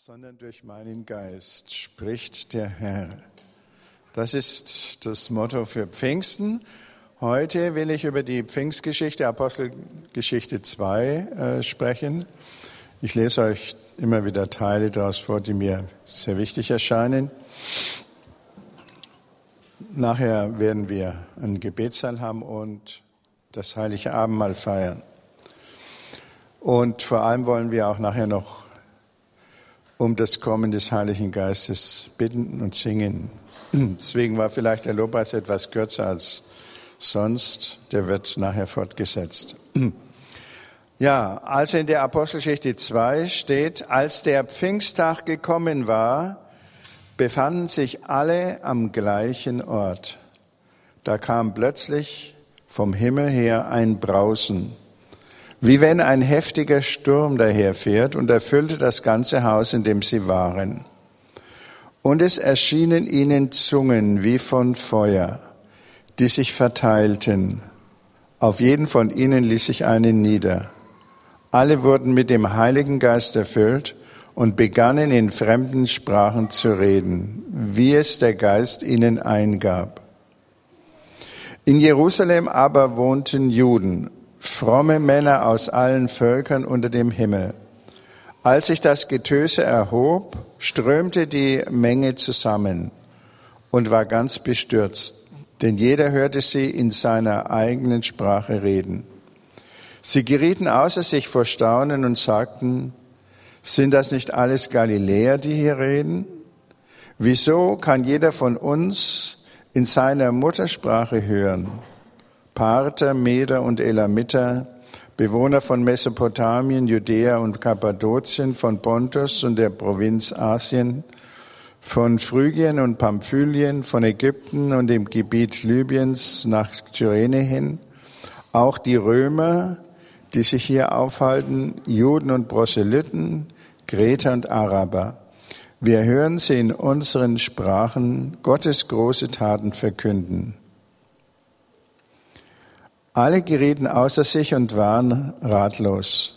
sondern durch meinen Geist, spricht der Herr. Das ist das Motto für Pfingsten. Heute will ich über die Pfingstgeschichte, Apostelgeschichte 2, äh, sprechen. Ich lese euch immer wieder Teile daraus vor, die mir sehr wichtig erscheinen. Nachher werden wir einen Gebetssaal haben und das heilige Abendmahl feiern. Und vor allem wollen wir auch nachher noch um das Kommen des Heiligen Geistes bitten und singen. Deswegen war vielleicht der Lobpreis etwas kürzer als sonst. Der wird nachher fortgesetzt. Ja, also in der Apostelgeschichte 2 steht, als der Pfingsttag gekommen war, befanden sich alle am gleichen Ort. Da kam plötzlich vom Himmel her ein Brausen wie wenn ein heftiger Sturm daherfährt und erfüllte das ganze Haus, in dem sie waren. Und es erschienen ihnen Zungen wie von Feuer, die sich verteilten. Auf jeden von ihnen ließ sich eine nieder. Alle wurden mit dem Heiligen Geist erfüllt und begannen in fremden Sprachen zu reden, wie es der Geist ihnen eingab. In Jerusalem aber wohnten Juden fromme Männer aus allen Völkern unter dem Himmel. Als sich das Getöse erhob, strömte die Menge zusammen und war ganz bestürzt, denn jeder hörte sie in seiner eigenen Sprache reden. Sie gerieten außer sich vor Staunen und sagten, sind das nicht alles Galiläer, die hier reden? Wieso kann jeder von uns in seiner Muttersprache hören? Parther, Meder und Elamiter, Bewohner von Mesopotamien, Judäa und Kappadokien, von Pontus und der Provinz Asien, von Phrygien und Pamphylien, von Ägypten und dem Gebiet Libyens nach Kyrene hin, auch die Römer, die sich hier aufhalten, Juden und Proselyten, Kreter und Araber. Wir hören sie in unseren Sprachen Gottes große Taten verkünden. Alle gerieten außer sich und waren ratlos.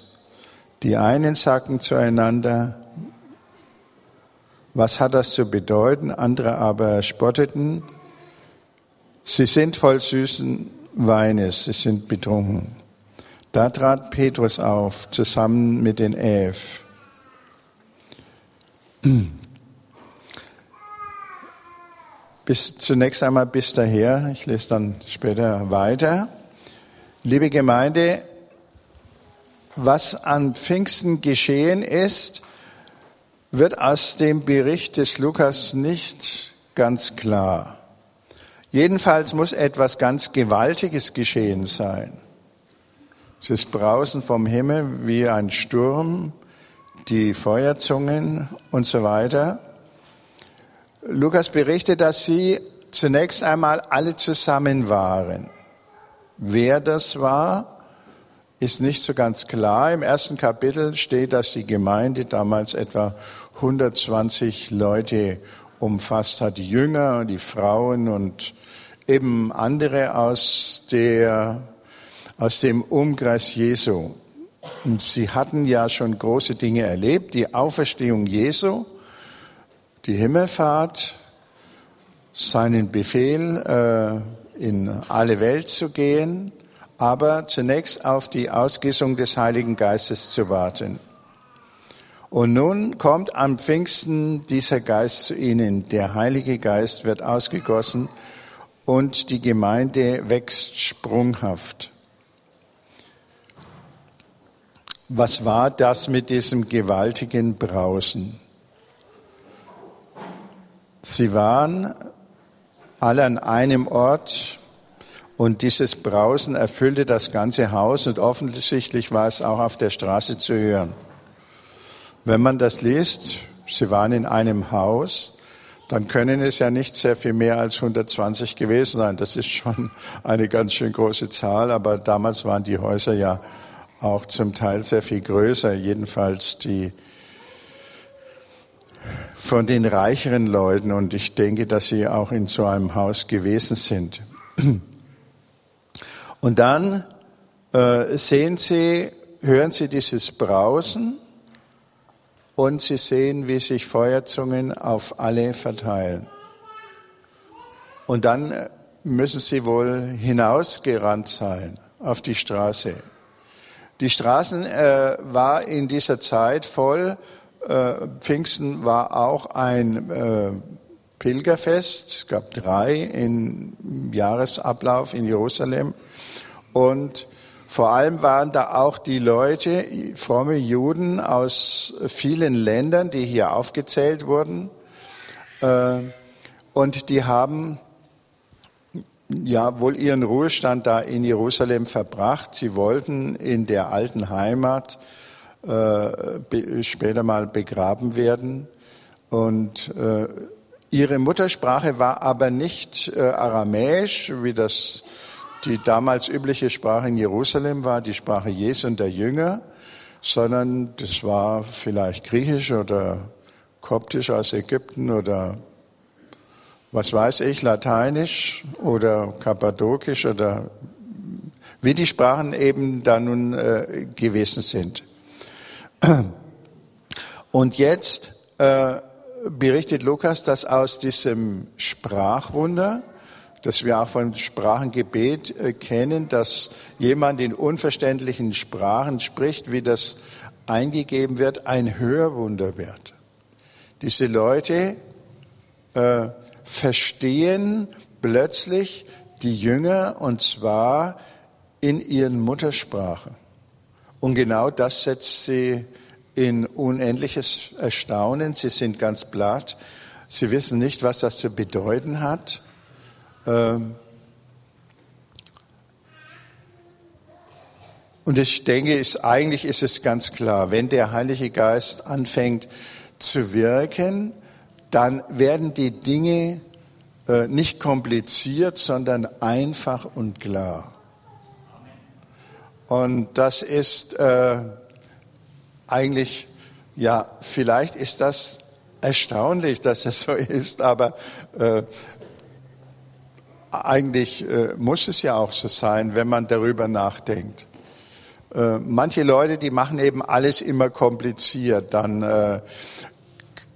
Die einen sagten zueinander, was hat das zu bedeuten? Andere aber spotteten, sie sind voll süßen Weines, sie sind betrunken. Da trat Petrus auf, zusammen mit den Elf. Bis zunächst einmal bis daher, ich lese dann später weiter. Liebe Gemeinde, was an Pfingsten geschehen ist, wird aus dem Bericht des Lukas nicht ganz klar. Jedenfalls muss etwas ganz Gewaltiges geschehen sein. Es ist Brausen vom Himmel wie ein Sturm, die Feuerzungen und so weiter. Lukas berichtet, dass sie zunächst einmal alle zusammen waren. Wer das war, ist nicht so ganz klar. Im ersten Kapitel steht, dass die Gemeinde damals etwa 120 Leute umfasst hat, die Jünger, die Frauen und eben andere aus der, aus dem Umkreis Jesu. Und sie hatten ja schon große Dinge erlebt, die Auferstehung Jesu, die Himmelfahrt, seinen Befehl, äh, in alle Welt zu gehen, aber zunächst auf die Ausgießung des Heiligen Geistes zu warten. Und nun kommt am Pfingsten dieser Geist zu ihnen. Der Heilige Geist wird ausgegossen und die Gemeinde wächst sprunghaft. Was war das mit diesem gewaltigen Brausen? Sie waren alle an einem Ort und dieses Brausen erfüllte das ganze Haus und offensichtlich war es auch auf der Straße zu hören. Wenn man das liest, sie waren in einem Haus, dann können es ja nicht sehr viel mehr als 120 gewesen sein. Das ist schon eine ganz schön große Zahl, aber damals waren die Häuser ja auch zum Teil sehr viel größer, jedenfalls die von den reicheren Leuten und ich denke, dass sie auch in so einem Haus gewesen sind. Und dann äh, sehen sie, hören sie dieses Brausen und sie sehen, wie sich Feuerzungen auf alle verteilen. Und dann äh, müssen sie wohl hinausgerannt sein auf die Straße. Die Straßen äh, war in dieser Zeit voll. Äh, Pfingsten war auch ein äh, Pilgerfest. Es gab drei im Jahresablauf in Jerusalem. Und vor allem waren da auch die Leute, fromme Juden aus vielen Ländern, die hier aufgezählt wurden. Äh, und die haben ja wohl ihren Ruhestand da in Jerusalem verbracht. Sie wollten in der alten Heimat äh, später mal begraben werden. Und äh, ihre Muttersprache war aber nicht äh, aramäisch, wie das die damals übliche Sprache in Jerusalem war, die Sprache Jesu und der Jünger, sondern das war vielleicht griechisch oder koptisch aus Ägypten oder was weiß ich, Lateinisch oder Kappadokisch oder wie die Sprachen eben da nun äh, gewesen sind. Und jetzt äh, berichtet Lukas, dass aus diesem Sprachwunder, das wir auch von Sprachengebet äh, kennen, dass jemand in unverständlichen Sprachen spricht, wie das eingegeben wird, ein Hörwunder wird. Diese Leute äh, verstehen plötzlich die Jünger und zwar in ihren Muttersprache. Und genau das setzt sie in unendliches Erstaunen. Sie sind ganz platt. Sie wissen nicht, was das zu bedeuten hat. Ähm, und ich denke, eigentlich ist es ganz klar, wenn der Heilige Geist anfängt zu wirken, dann werden die Dinge äh, nicht kompliziert, sondern einfach und klar. Und das ist äh, eigentlich, ja, vielleicht ist das erstaunlich, dass es so ist, aber äh, eigentlich äh, muss es ja auch so sein, wenn man darüber nachdenkt. Äh, manche Leute, die machen eben alles immer kompliziert, dann äh,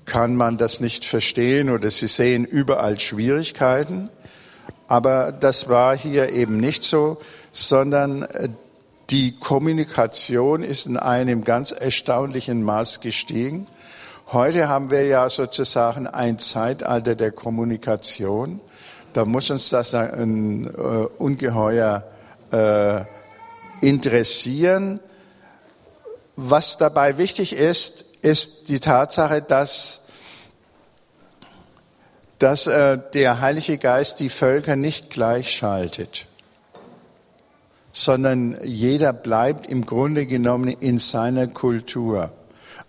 kann man das nicht verstehen oder sie sehen überall Schwierigkeiten. Aber das war hier eben nicht so, sondern äh, die Kommunikation ist in einem ganz erstaunlichen Maß gestiegen. Heute haben wir ja sozusagen ein Zeitalter der Kommunikation. Da muss uns das ein, äh, ungeheuer äh, interessieren. Was dabei wichtig ist, ist die Tatsache, dass, dass äh, der Heilige Geist die Völker nicht gleichschaltet, sondern jeder bleibt im Grunde genommen in seiner Kultur.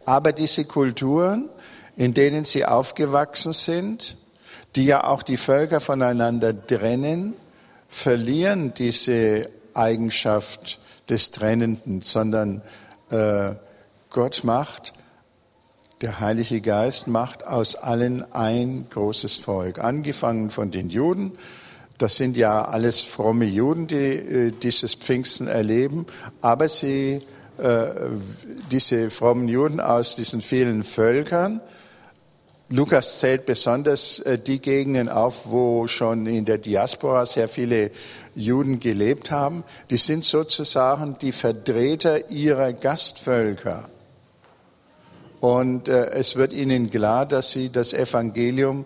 Aber diese Kulturen, in denen sie aufgewachsen sind, die ja auch die Völker voneinander trennen, verlieren diese Eigenschaft des Trennenden, sondern äh, Gott macht der Heilige Geist macht aus allen ein großes Volk, angefangen von den Juden. Das sind ja alles fromme Juden, die äh, dieses Pfingsten erleben, aber sie, äh, diese frommen Juden aus diesen vielen Völkern, Lukas zählt besonders äh, die Gegenden auf, wo schon in der Diaspora sehr viele Juden gelebt haben. Die sind sozusagen die Vertreter ihrer Gastvölker. Und äh, es wird ihnen klar, dass sie das Evangelium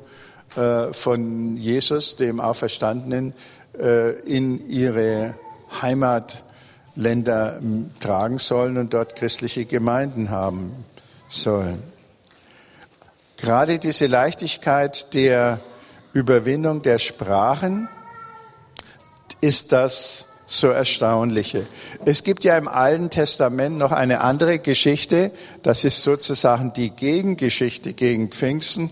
von Jesus, dem Auferstandenen, äh, in ihre Heimatländer tragen sollen und dort christliche Gemeinden haben sollen. Gerade diese Leichtigkeit der Überwindung der Sprachen ist das so erstaunliche. Es gibt ja im Alten Testament noch eine andere Geschichte, das ist sozusagen die Gegengeschichte gegen Pfingsten,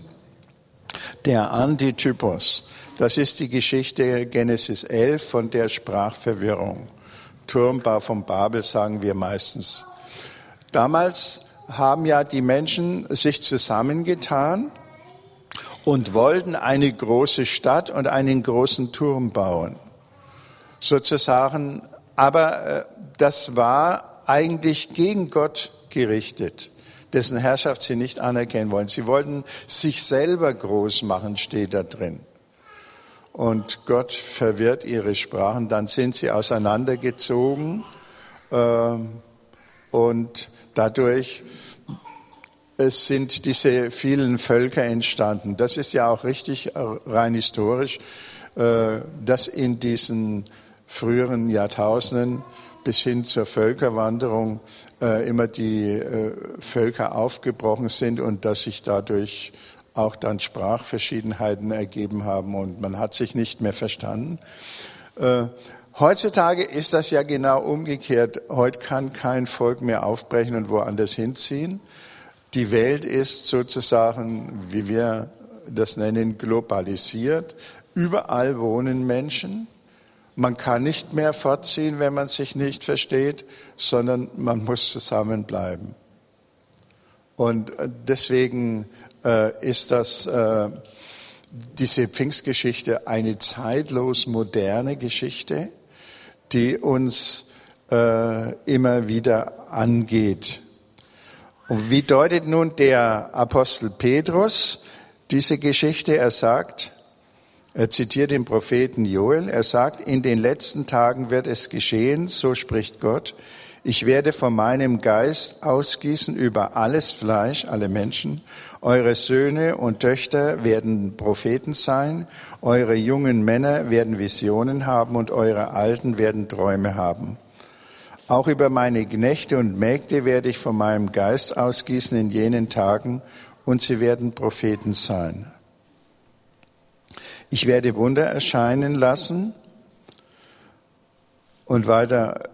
der Antitypos. Das ist die Geschichte Genesis 11 von der Sprachverwirrung. Turmbau von Babel sagen wir meistens. Damals haben ja die Menschen sich zusammengetan und wollten eine große Stadt und einen großen Turm bauen sozusagen, aber äh, das war eigentlich gegen Gott gerichtet. Dessen Herrschaft sie nicht anerkennen wollen. Sie wollten sich selber groß machen, steht da drin. Und Gott verwirrt ihre Sprachen, dann sind sie auseinandergezogen äh, und dadurch es sind diese vielen Völker entstanden. Das ist ja auch richtig äh, rein historisch, äh, dass in diesen früheren Jahrtausenden bis hin zur Völkerwanderung äh, immer die Völker aufgebrochen sind und dass sich dadurch auch dann Sprachverschiedenheiten ergeben haben und man hat sich nicht mehr verstanden. Heutzutage ist das ja genau umgekehrt. Heute kann kein Volk mehr aufbrechen und woanders hinziehen. Die Welt ist sozusagen, wie wir das nennen, globalisiert. Überall wohnen Menschen. Man kann nicht mehr fortziehen, wenn man sich nicht versteht, sondern man muss zusammenbleiben. Und äh, deswegen äh, ist das, äh, diese Pfingstgeschichte eine zeitlos moderne Geschichte, die uns äh, immer wieder angeht. Und wie deutet nun der Apostel Petrus diese Geschichte? Er sagt, er zitiert den Propheten Joel, er sagt, in den letzten Tagen wird es geschehen, so spricht Gott, ich werde von meinem Geist ausgießen über alles Fleisch, alle Menschen. Eure Söhne und Töchter werden Propheten sein, eure jungen Männer werden Visionen haben und eure Alten werden Träume haben. Auch über meine Knechte und Mägde werde ich von meinem Geist ausgießen in jenen Tagen und sie werden Propheten sein. Ich werde Wunder erscheinen lassen und weiter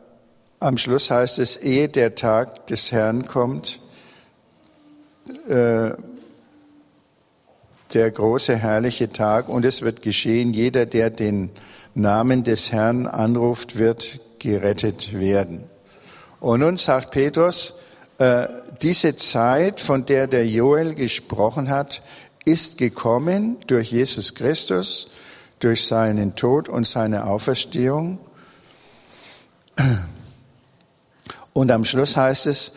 am Schluss heißt es, ehe der Tag des Herrn kommt, äh, der große herrliche Tag und es wird geschehen, jeder, der den Namen des Herrn anruft, wird gerettet werden. Und nun sagt Petrus, äh, diese Zeit, von der der Joel gesprochen hat, ist gekommen durch Jesus Christus, durch seinen Tod und seine Auferstehung. Und am Schluss heißt es,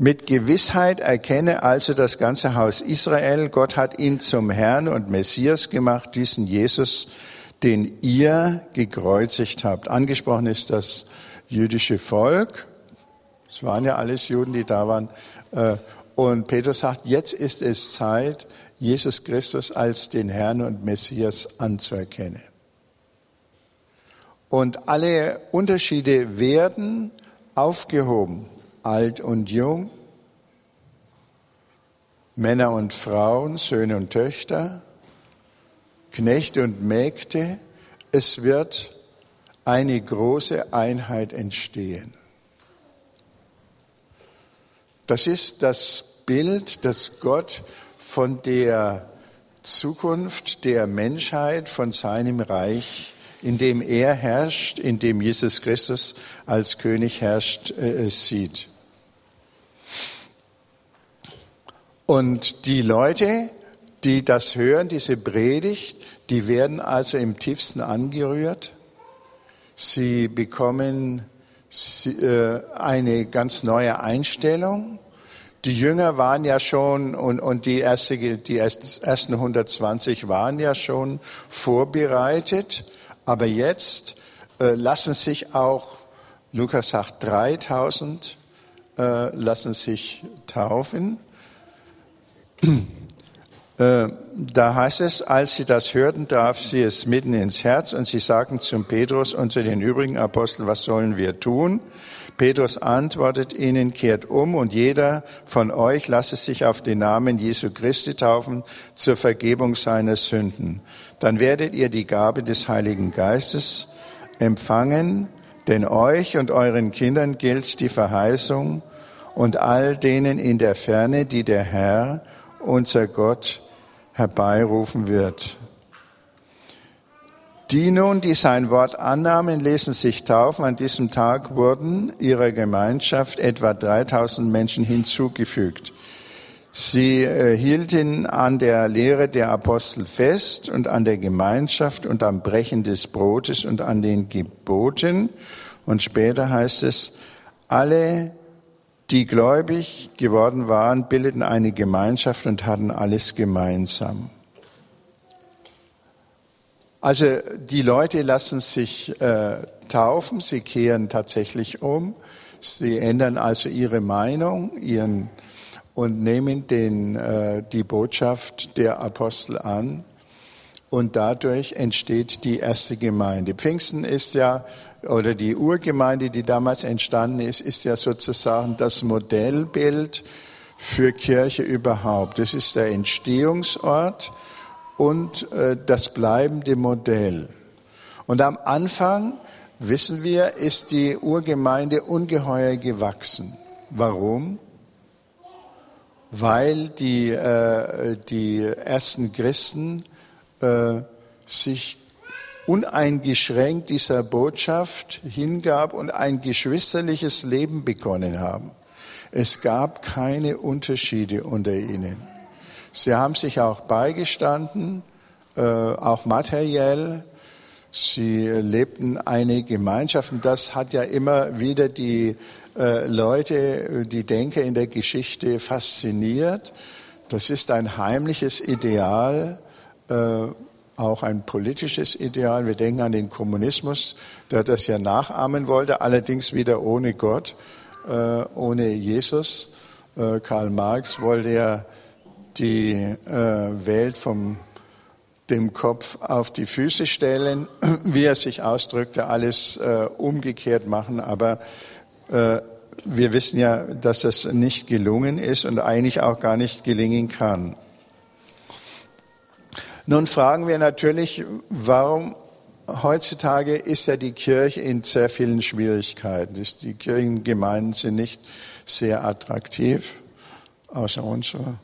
mit Gewissheit erkenne also das ganze Haus Israel, Gott hat ihn zum Herrn und Messias gemacht, diesen Jesus, den ihr gekreuzigt habt. Angesprochen ist das jüdische Volk. Es waren ja alles Juden, die da waren. Äh, und Petrus sagt, jetzt ist es Zeit, Jesus Christus als den Herrn und Messias anzuerkennen. Und alle Unterschiede werden aufgehoben, alt und jung, Männer und Frauen, Söhne und Töchter, Knechte und Mägde, es wird eine große Einheit entstehen. Das ist das Bild, das Gott von der Zukunft der Menschheit, von seinem Reich, in dem er herrscht, in dem Jesus Christus als König herrscht, äh, sieht. Und die Leute, die das hören, diese Predigt, die werden also im tiefsten angerührt Sie bekommen äh, eine ganz neue Einstellung. Die Jünger waren ja schon und, und die, erste, die ersten 120 waren ja schon vorbereitet. Aber jetzt äh, lassen sich auch, Lukas sagt 3000, äh, lassen sich taufen. Äh, da heißt es, als sie das hörten, traf sie es mitten ins Herz und sie sagten zum Petrus und zu den übrigen Aposteln, was sollen wir tun? Petrus antwortet ihnen, kehrt um und jeder von euch lasse sich auf den Namen Jesu Christi taufen zur Vergebung seiner Sünden. Dann werdet ihr die Gabe des Heiligen Geistes empfangen, denn euch und euren Kindern gilt die Verheißung und all denen in der Ferne, die der Herr, unser Gott, herbeirufen wird. Die nun, die sein Wort annahmen, ließen sich taufen. An diesem Tag wurden ihrer Gemeinschaft etwa 3000 Menschen hinzugefügt. Sie äh, hielten an der Lehre der Apostel fest und an der Gemeinschaft und am Brechen des Brotes und an den Geboten. Und später heißt es, alle die gläubig geworden waren, bildeten eine Gemeinschaft und hatten alles gemeinsam. Also die Leute lassen sich äh, taufen, sie kehren tatsächlich um, sie ändern also ihre Meinung ihren, und nehmen den, äh, die Botschaft der Apostel an und dadurch entsteht die erste Gemeinde. Pfingsten ist ja, oder die Urgemeinde, die damals entstanden ist, ist ja sozusagen das Modellbild für Kirche überhaupt. Das ist der Entstehungsort und äh, das bleibende Modell. Und am Anfang, wissen wir, ist die Urgemeinde ungeheuer gewachsen. Warum? Weil die, äh, die ersten Christen äh, sich uneingeschränkt dieser Botschaft hingab und ein geschwisterliches Leben begonnen haben. Es gab keine Unterschiede unter ihnen. Sie haben sich auch beigestanden, äh, auch materiell. Sie lebten eine Gemeinschaft und das hat ja immer wieder die äh, Leute, die Denker in der Geschichte fasziniert. Das ist ein heimliches Ideal, äh, auch ein politisches Ideal. Wir denken an den Kommunismus, der das ja nachahmen wollte, allerdings wieder ohne Gott, ohne Jesus. Karl Marx wollte ja die äh, Welt vom dem Kopf auf die Füße stellen, wie er sich ausdrückte, alles äh, umgekehrt machen. Aber äh, wir wissen ja, dass das nicht gelungen ist und eigentlich auch gar nicht gelingen kann. Nun fragen wir natürlich, warum heutzutage ist ja die Kirche in sehr vielen Schwierigkeiten. Die Kirchengemeinden sind nicht sehr attraktiv, außer unserer.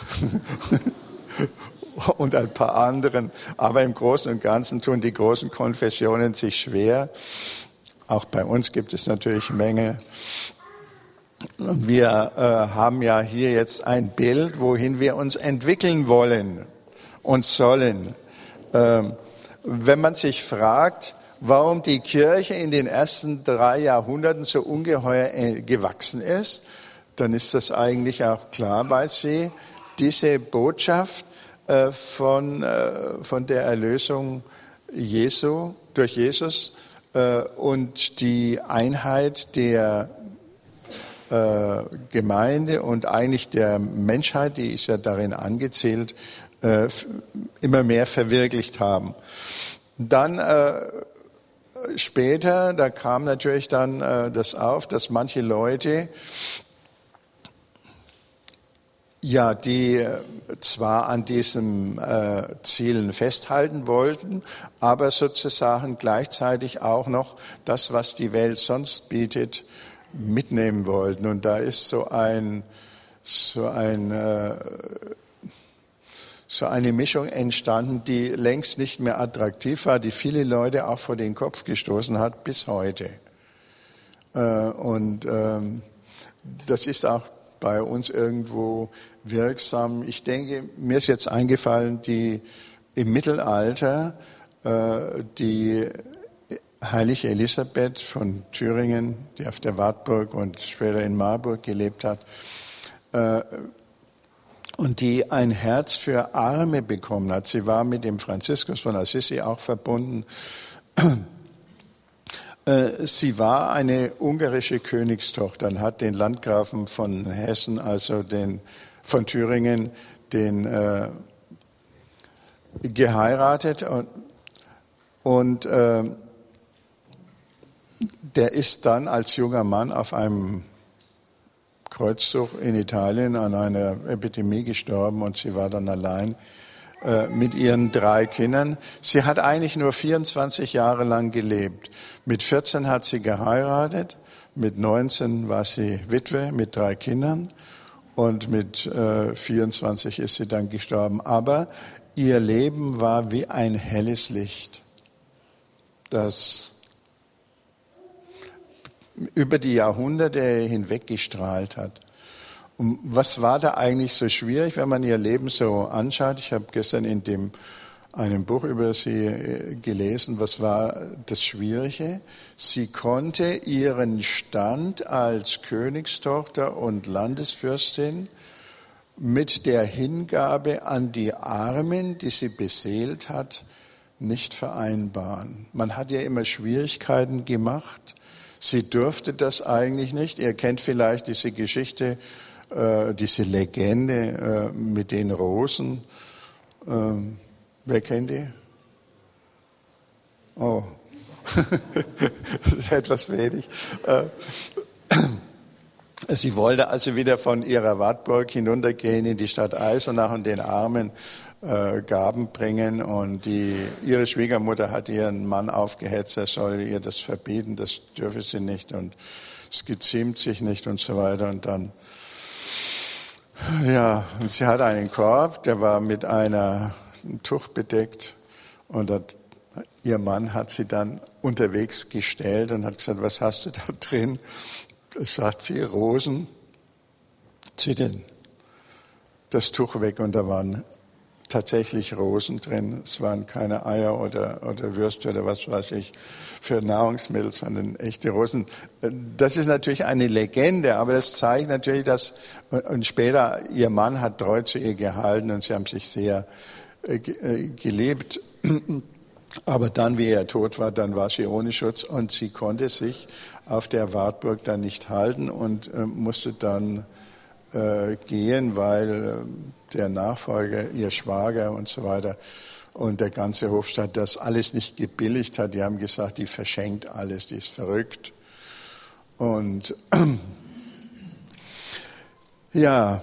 und ein paar anderen. Aber im Großen und Ganzen tun die großen Konfessionen sich schwer. Auch bei uns gibt es natürlich Menge. Wir äh, haben ja hier jetzt ein Bild, wohin wir uns entwickeln wollen und sollen. Ähm, wenn man sich fragt, warum die Kirche in den ersten drei Jahrhunderten so ungeheuer äh, gewachsen ist, dann ist das eigentlich auch klar, weil sie diese Botschaft äh, von, äh, von der Erlösung Jesu, durch Jesus äh, und die Einheit der Gemeinde und eigentlich der Menschheit, die ist ja darin angezählt, immer mehr verwirklicht haben. Dann später, da kam natürlich dann das auf, dass manche Leute ja, die äh, zwar an diesen äh, Zielen festhalten wollten, aber sozusagen gleichzeitig auch noch das, was die Welt sonst bietet, mitnehmen wollten. Und da ist so ein, so ein, äh, so eine Mischung entstanden, die längst nicht mehr attraktiv war, die viele Leute auch vor den Kopf gestoßen hat bis heute. Äh, und ähm, das ist auch bei uns irgendwo wirksam. Ich denke, mir ist jetzt eingefallen, die im Mittelalter äh, die heilige Elisabeth von Thüringen, die auf der Wartburg und später in Marburg gelebt hat, äh, und die ein Herz für Arme bekommen hat. Sie war mit dem Franziskus von Assisi auch verbunden. Äh, sie war eine ungarische Königstochter und hat den Landgrafen von Hessen, also den von Thüringen, den äh, geheiratet und, und äh, der ist dann als junger Mann auf einem Kreuzzug in Italien an einer Epidemie gestorben und sie war dann allein äh, mit ihren drei Kindern. Sie hat eigentlich nur 24 Jahre lang gelebt. Mit 14 hat sie geheiratet, mit 19 war sie Witwe mit drei Kindern und mit äh, 24 ist sie dann gestorben. Aber ihr Leben war wie ein helles Licht, das über die Jahrhunderte hinweg gestrahlt hat. Und was war da eigentlich so schwierig, wenn man ihr Leben so anschaut? Ich habe gestern in dem einem Buch über sie äh, gelesen, was war das Schwierige? Sie konnte ihren Stand als Königstochter und Landesfürstin mit der Hingabe an die Armen, die sie beseelt hat, nicht vereinbaren. Man hat ja immer Schwierigkeiten gemacht. Sie durfte das eigentlich nicht. Ihr kennt vielleicht diese Geschichte, äh, diese Legende äh, mit den Rosen. Ähm, wer kennt die? Oh, das ist etwas wenig. Äh, sie wollte also wieder von ihrer Wartburg hinuntergehen in die Stadt Eisenach und den Armen äh, Gaben bringen. Und die, ihre Schwiegermutter hat ihren Mann aufgehetzt, er soll ihr das verbieten, das dürfe sie nicht und es geziemt sich nicht und so weiter. Und dann, ja, und sie hat einen Korb, der war mit einer, einem Tuch bedeckt und hat, ihr Mann hat sie dann unterwegs gestellt und hat gesagt, was hast du da drin? Das sagt sie, Rosen. Zieh den, das Tuch weg und da waren tatsächlich Rosen drin. Es waren keine Eier oder, oder Würste oder was weiß ich für Nahrungsmittel, sondern echte Rosen. Das ist natürlich eine Legende, aber das zeigt natürlich, dass, und später, ihr Mann hat treu zu ihr gehalten und sie haben sich sehr äh, äh, gelebt. Aber dann, wie er tot war, dann war sie ohne Schutz und sie konnte sich auf der Wartburg dann nicht halten und äh, musste dann äh, gehen, weil äh, der Nachfolger, ihr Schwager und so weiter und der ganze Hofstaat das alles nicht gebilligt hat. Die haben gesagt, die verschenkt alles, die ist verrückt. Und ja,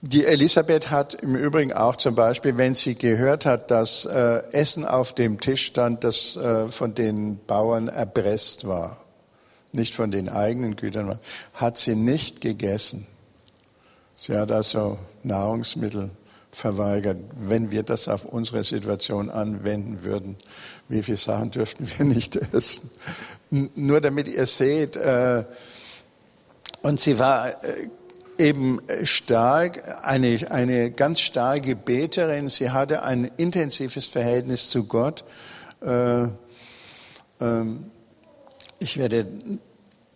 die Elisabeth hat im Übrigen auch zum Beispiel, wenn sie gehört hat, dass äh, Essen auf dem Tisch stand, das äh, von den Bauern erpresst war, nicht von den eigenen Gütern war, hat sie nicht gegessen. Sie hat also Nahrungsmittel verweigert. Wenn wir das auf unsere Situation anwenden würden, wie viele Sachen dürften wir nicht essen? Nur damit ihr seht, äh, und sie war äh, eben stark, eine, eine ganz starke Beterin. Sie hatte ein intensives Verhältnis zu Gott. Äh, ähm, ich werde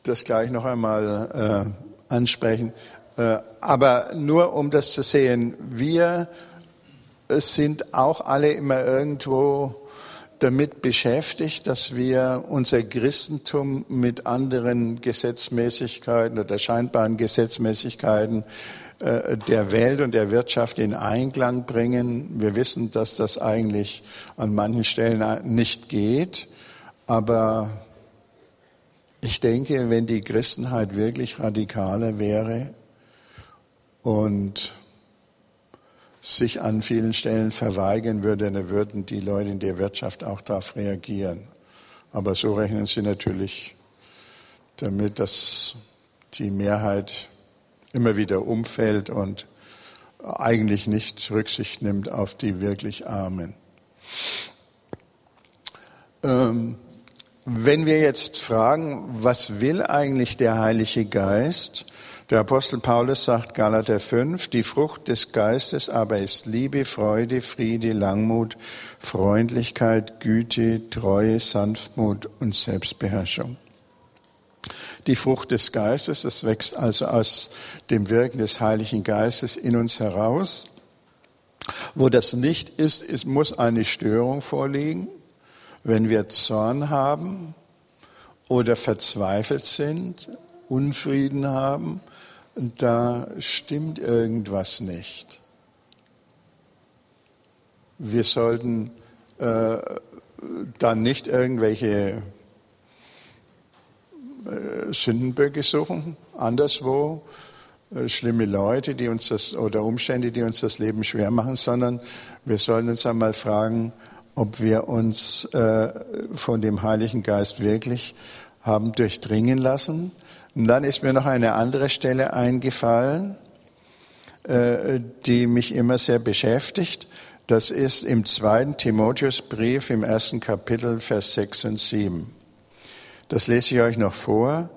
das gleich noch einmal äh, ansprechen. Äh, aber nur um das zu sehen, wir sind auch alle immer irgendwo damit beschäftigt, dass wir unser Christentum mit anderen Gesetzmäßigkeiten oder scheinbaren Gesetzmäßigkeiten äh, der Welt und der Wirtschaft in Einklang bringen. Wir wissen, dass das eigentlich an manchen Stellen nicht geht, aber ich denke, wenn die Christenheit wirklich radikaler wäre und sich an vielen Stellen verweigern würde, dann würden die Leute in der Wirtschaft auch darauf reagieren. Aber so rechnen sie natürlich damit, dass die Mehrheit immer wieder umfällt und eigentlich nicht Rücksicht nimmt auf die wirklich Armen. Ähm, wenn wir jetzt fragen, was will eigentlich der Heilige Geist? Der Apostel Paulus sagt Galater 5, die Frucht des Geistes aber ist Liebe, Freude, Friede, Langmut, Freundlichkeit, Güte, Treue, Sanftmut und Selbstbeherrschung. Die Frucht des Geistes, das wächst also aus dem Wirken des Heiligen Geistes in uns heraus. Wo das nicht ist, es muss eine Störung vorliegen. Wenn wir Zorn haben oder verzweifelt sind, Unfrieden haben, da stimmt irgendwas nicht. Wir sollten äh, dann nicht irgendwelche äh, Sündenböcke suchen, anderswo, äh, schlimme Leute, die uns das, oder Umstände, die uns das Leben schwer machen, sondern wir sollen uns einmal fragen, ob wir uns äh, von dem Heiligen Geist wirklich haben durchdringen lassen. Und dann ist mir noch eine andere Stelle eingefallen, äh, die mich immer sehr beschäftigt. Das ist im zweiten Timotheusbrief im ersten Kapitel, Vers 6 und 7. Das lese ich euch noch vor.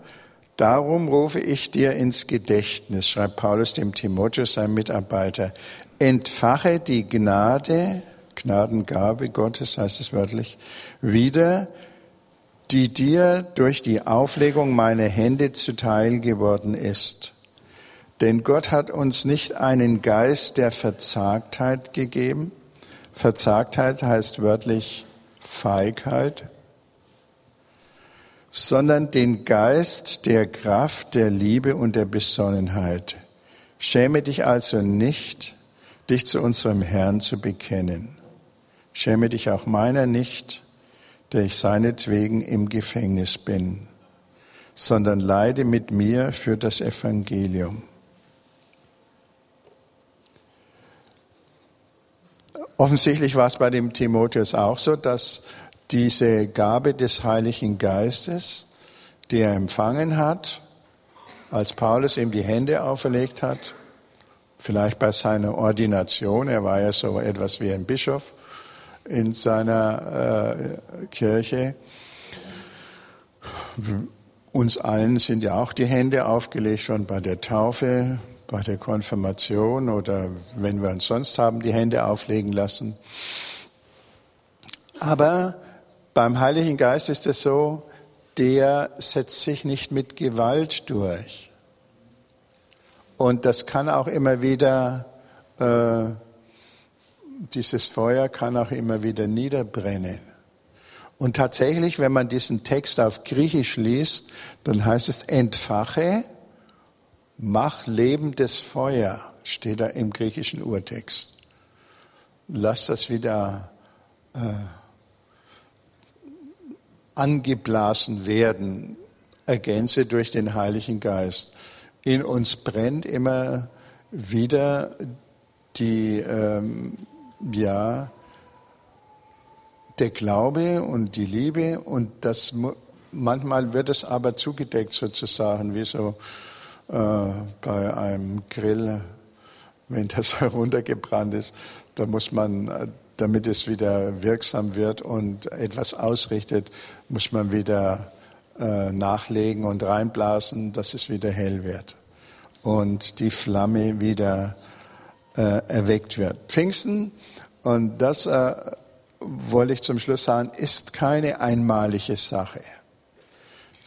Darum rufe ich dir ins Gedächtnis, schreibt Paulus dem Timotheus, sein Mitarbeiter. entfache die Gnade, Gnadengabe Gottes heißt es wörtlich, wieder, die dir durch die Auflegung meiner Hände zuteil geworden ist. Denn Gott hat uns nicht einen Geist der Verzagtheit gegeben. Verzagtheit heißt wörtlich Feigheit, sondern den Geist der Kraft, der Liebe und der Besonnenheit. Schäme dich also nicht, dich zu unserem Herrn zu bekennen. Schäme dich auch meiner nicht, der ich seinetwegen im Gefängnis bin, sondern leide mit mir für das Evangelium. Offensichtlich war es bei dem Timotheus auch so, dass diese Gabe des Heiligen Geistes, die er empfangen hat, als Paulus ihm die Hände auferlegt hat, vielleicht bei seiner Ordination, er war ja so etwas wie ein Bischof in seiner äh, Kirche, uns allen sind ja auch die Hände aufgelegt schon bei der Taufe, bei der Konfirmation oder wenn wir uns sonst haben die Hände auflegen lassen. Aber beim Heiligen Geist ist es so, der setzt sich nicht mit Gewalt durch. Und das kann auch immer wieder, äh, dieses Feuer kann auch immer wieder niederbrennen. Und tatsächlich, wenn man diesen Text auf Griechisch liest, dann heißt es entfache Mach lebendes Feuer, steht da im griechischen Urtext. Lass das wieder äh, angeblasen werden, ergänze durch den Heiligen Geist. In uns brennt immer wieder die, ähm, ja, der Glaube und die Liebe und das manchmal wird es aber zugedeckt sozusagen, wie so äh, bei einem Grill, wenn das heruntergebrannt ist, da muss man, äh, damit es wieder wirksam wird und etwas ausrichtet, muss man wieder äh, nachlegen und reinblasen, dass es wieder hell wird und die Flamme wieder äh, erweckt wird. Pfingsten, und das äh, wollte ich zum Schluss sagen, ist keine einmalige Sache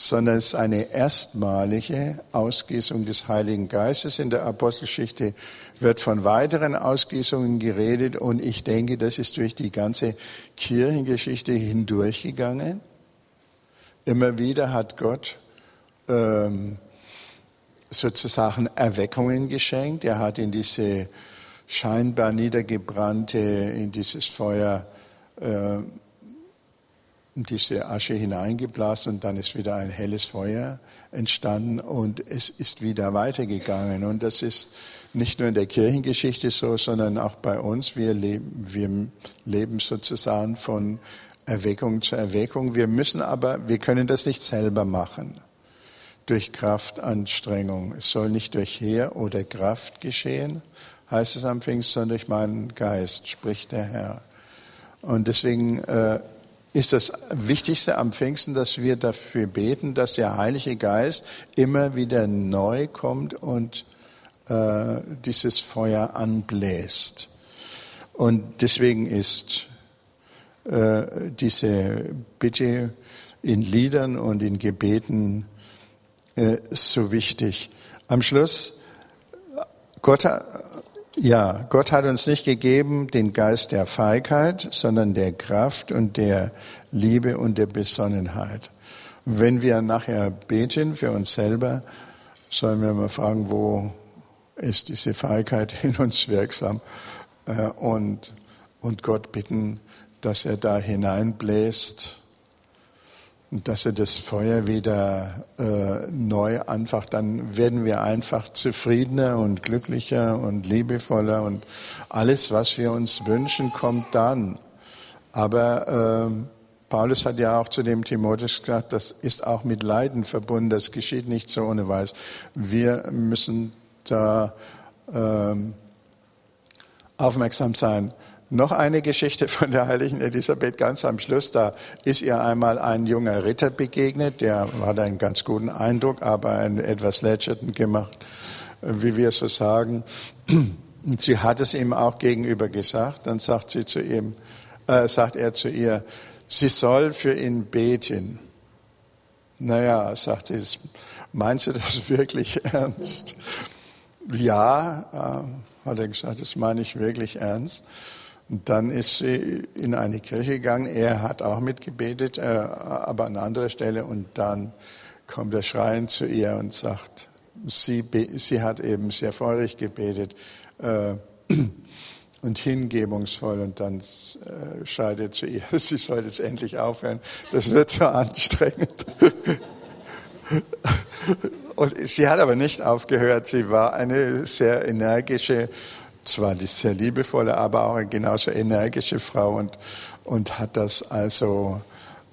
sondern es ist eine erstmalige Ausgießung des Heiligen Geistes. In der Apostelgeschichte wird von weiteren Ausgießungen geredet und ich denke, das ist durch die ganze Kirchengeschichte hindurchgegangen. Immer wieder hat Gott ähm, sozusagen Erweckungen geschenkt. Er hat in diese scheinbar niedergebrannte, in dieses Feuer äh, diese Asche hineingeblasen und dann ist wieder ein helles Feuer entstanden und es ist wieder weitergegangen. Und das ist nicht nur in der Kirchengeschichte so, sondern auch bei uns. Wir leben, wir leben sozusagen von Erweckung zu Erweckung. Wir müssen aber, wir können das nicht selber machen durch Kraftanstrengung. Es soll nicht durch Heer oder Kraft geschehen, heißt es am Pfingst, sondern durch meinen Geist, spricht der Herr. Und deswegen äh, ist das Wichtigste am Pfingsten, dass wir dafür beten, dass der Heilige Geist immer wieder neu kommt und äh, dieses Feuer anbläst. Und deswegen ist äh, diese Bitte in Liedern und in Gebeten äh, so wichtig. Am Schluss, Gott ja, Gott hat uns nicht gegeben den Geist der Feigheit, sondern der Kraft und der Liebe und der Besonnenheit. wenn wir nachher beten für uns selber, sollen wir mal fragen, wo ist diese Feigheit in uns wirksam äh, und, und Gott bitten, dass er da hineinbläst dass er das Feuer wieder äh, neu anfacht, dann werden wir einfach zufriedener und glücklicher und liebevoller und alles, was wir uns wünschen, kommt dann. Aber äh, Paulus hat ja auch zu dem Timotheus gesagt, das ist auch mit Leiden verbunden, das geschieht nicht so ohne Weiß. Wir müssen da äh, aufmerksam sein. Noch eine Geschichte von der heiligen Elisabeth ganz am Schluss. Da ist ihr einmal ein junger Ritter begegnet, der hat einen ganz guten Eindruck, aber einen etwas lätscherten gemacht, wie wir so sagen. Und sie hat es ihm auch gegenüber gesagt. Dann sagt sie zu ihm, äh, sagt er zu ihr, sie soll für ihn beten. Naja, sagt sie, meinst du das wirklich ernst? Ja, äh, hat er gesagt, das meine ich wirklich ernst. Dann ist sie in eine Kirche gegangen. Er hat auch mitgebetet, äh, aber an anderer Stelle. Und dann kommt er schreiend zu ihr und sagt, sie, sie hat eben sehr feurig gebetet äh, und hingebungsvoll. Und dann äh, schreit er zu ihr, sie soll jetzt endlich aufhören. Das wird so anstrengend. Und sie hat aber nicht aufgehört. Sie war eine sehr energische zwar die sehr liebevolle, aber auch eine genauso energische Frau und, und hat das also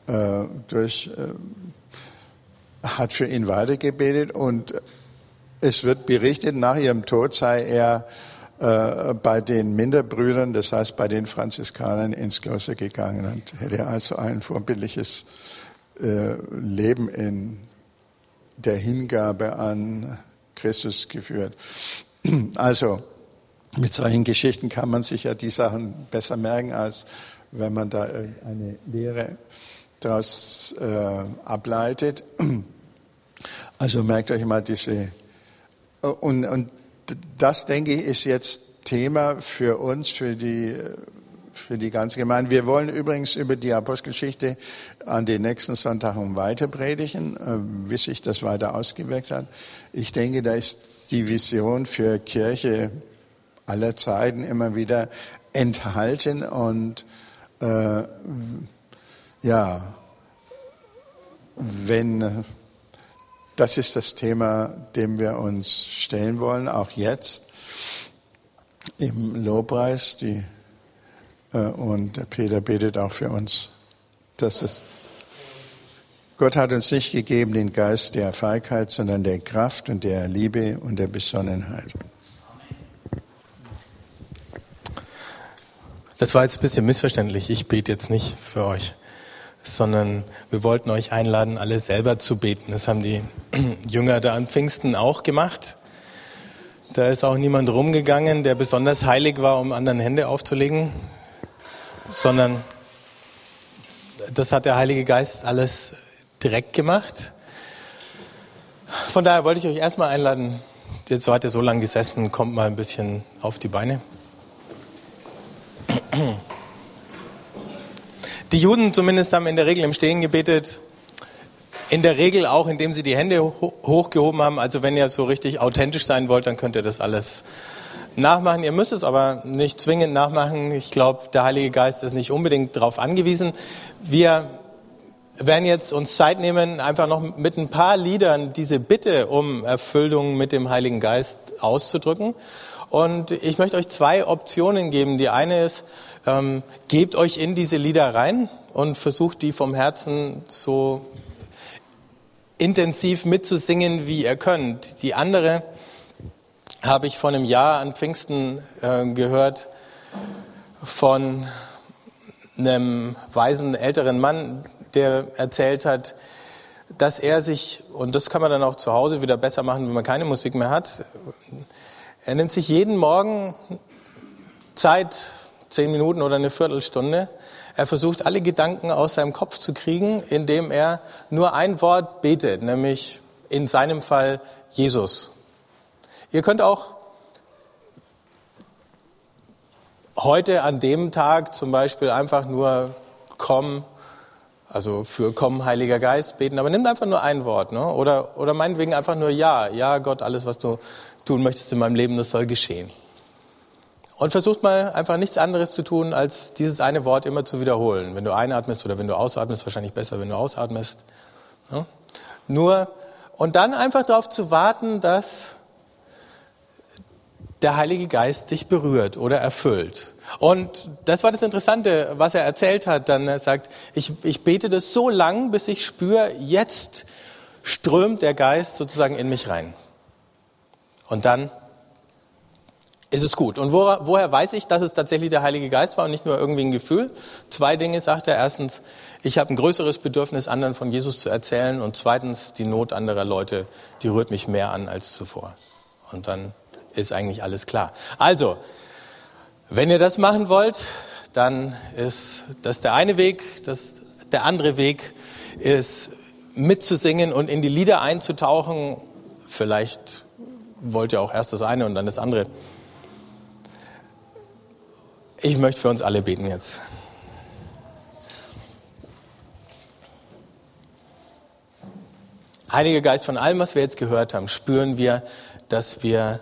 äh, durch, äh, hat für ihn weitergebetet und es wird berichtet, nach ihrem Tod sei er äh, bei den Minderbrüdern, das heißt bei den Franziskanern ins Kloster gegangen und hätte also ein vorbildliches äh, Leben in der Hingabe an Christus geführt. Also mit solchen Geschichten kann man sich ja die Sachen besser merken, als wenn man da eine Lehre daraus äh, ableitet. Also merkt euch mal diese. Und, und das, denke ich, ist jetzt Thema für uns, für die, für die ganze Gemeinde. Wir wollen übrigens über die Apostelgeschichte an den nächsten Sonntagen weiter predigen, äh, wie sich das weiter ausgewirkt hat. Ich denke, da ist die Vision für Kirche aller Zeiten immer wieder enthalten und äh, ja, wenn das ist das Thema, dem wir uns stellen wollen, auch jetzt im Lobpreis. Die, äh, und Peter betet auch für uns, dass es Gott hat uns nicht gegeben den Geist der Feigheit, sondern der Kraft und der Liebe und der Besonnenheit. Das war jetzt ein bisschen missverständlich. Ich bete jetzt nicht für euch, sondern wir wollten euch einladen, alle selber zu beten. Das haben die Jünger da an Pfingsten auch gemacht. Da ist auch niemand rumgegangen, der besonders heilig war, um anderen Hände aufzulegen, sondern das hat der Heilige Geist alles direkt gemacht. Von daher wollte ich euch erstmal einladen, jetzt seid ihr so lange gesessen, kommt mal ein bisschen auf die Beine. Die Juden zumindest haben in der Regel im Stehen gebetet, in der Regel auch, indem sie die Hände hochgehoben haben. Also wenn ihr so richtig authentisch sein wollt, dann könnt ihr das alles nachmachen. Ihr müsst es aber nicht zwingend nachmachen. Ich glaube, der Heilige Geist ist nicht unbedingt darauf angewiesen. Wir werden jetzt uns Zeit nehmen, einfach noch mit ein paar Liedern diese Bitte um Erfüllung mit dem Heiligen Geist auszudrücken. Und ich möchte euch zwei Optionen geben. Die eine ist, ähm, gebt euch in diese Lieder rein und versucht die vom Herzen so intensiv mitzusingen, wie ihr könnt. Die andere habe ich vor einem Jahr an Pfingsten äh, gehört von einem weisen älteren Mann, der erzählt hat, dass er sich, und das kann man dann auch zu Hause wieder besser machen, wenn man keine Musik mehr hat, er nimmt sich jeden Morgen Zeit, zehn Minuten oder eine Viertelstunde. Er versucht, alle Gedanken aus seinem Kopf zu kriegen, indem er nur ein Wort betet, nämlich in seinem Fall Jesus. Ihr könnt auch heute an dem Tag zum Beispiel einfach nur kommen, also für komm, Heiliger Geist beten, aber nimmt einfach nur ein Wort, ne? oder, oder meinetwegen einfach nur Ja, ja Gott, alles, was du tun möchtest in meinem Leben, das soll geschehen. Und versucht mal einfach nichts anderes zu tun, als dieses eine Wort immer zu wiederholen. Wenn du einatmest oder wenn du ausatmest, wahrscheinlich besser, wenn du ausatmest. Ja? Nur, und dann einfach darauf zu warten, dass der Heilige Geist dich berührt oder erfüllt. Und das war das Interessante, was er erzählt hat. Dann er sagt, ich, ich bete das so lang, bis ich spüre, jetzt strömt der Geist sozusagen in mich rein. Und dann ist es gut. Und wo, woher weiß ich, dass es tatsächlich der Heilige Geist war und nicht nur irgendwie ein Gefühl? Zwei Dinge sagt er. Erstens, ich habe ein größeres Bedürfnis, anderen von Jesus zu erzählen. Und zweitens, die Not anderer Leute, die rührt mich mehr an als zuvor. Und dann ist eigentlich alles klar. Also, wenn ihr das machen wollt, dann ist das der eine Weg. Das, der andere Weg ist mitzusingen und in die Lieder einzutauchen. Vielleicht wollt ihr auch erst das eine und dann das andere. Ich möchte für uns alle beten jetzt. Heiliger Geist, von allem, was wir jetzt gehört haben, spüren wir, dass wir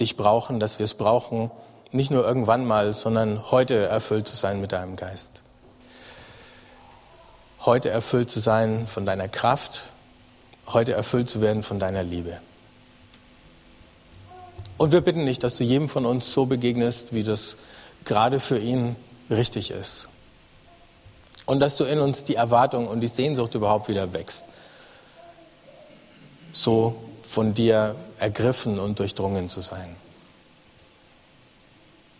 dich brauchen, dass wir es brauchen, nicht nur irgendwann mal, sondern heute erfüllt zu sein mit deinem Geist. Heute erfüllt zu sein von deiner Kraft, heute erfüllt zu werden von deiner Liebe. Und wir bitten dich, dass du jedem von uns so begegnest, wie das gerade für ihn richtig ist. Und dass du in uns die Erwartung und die Sehnsucht überhaupt wieder wächst. So von dir ergriffen und durchdrungen zu sein.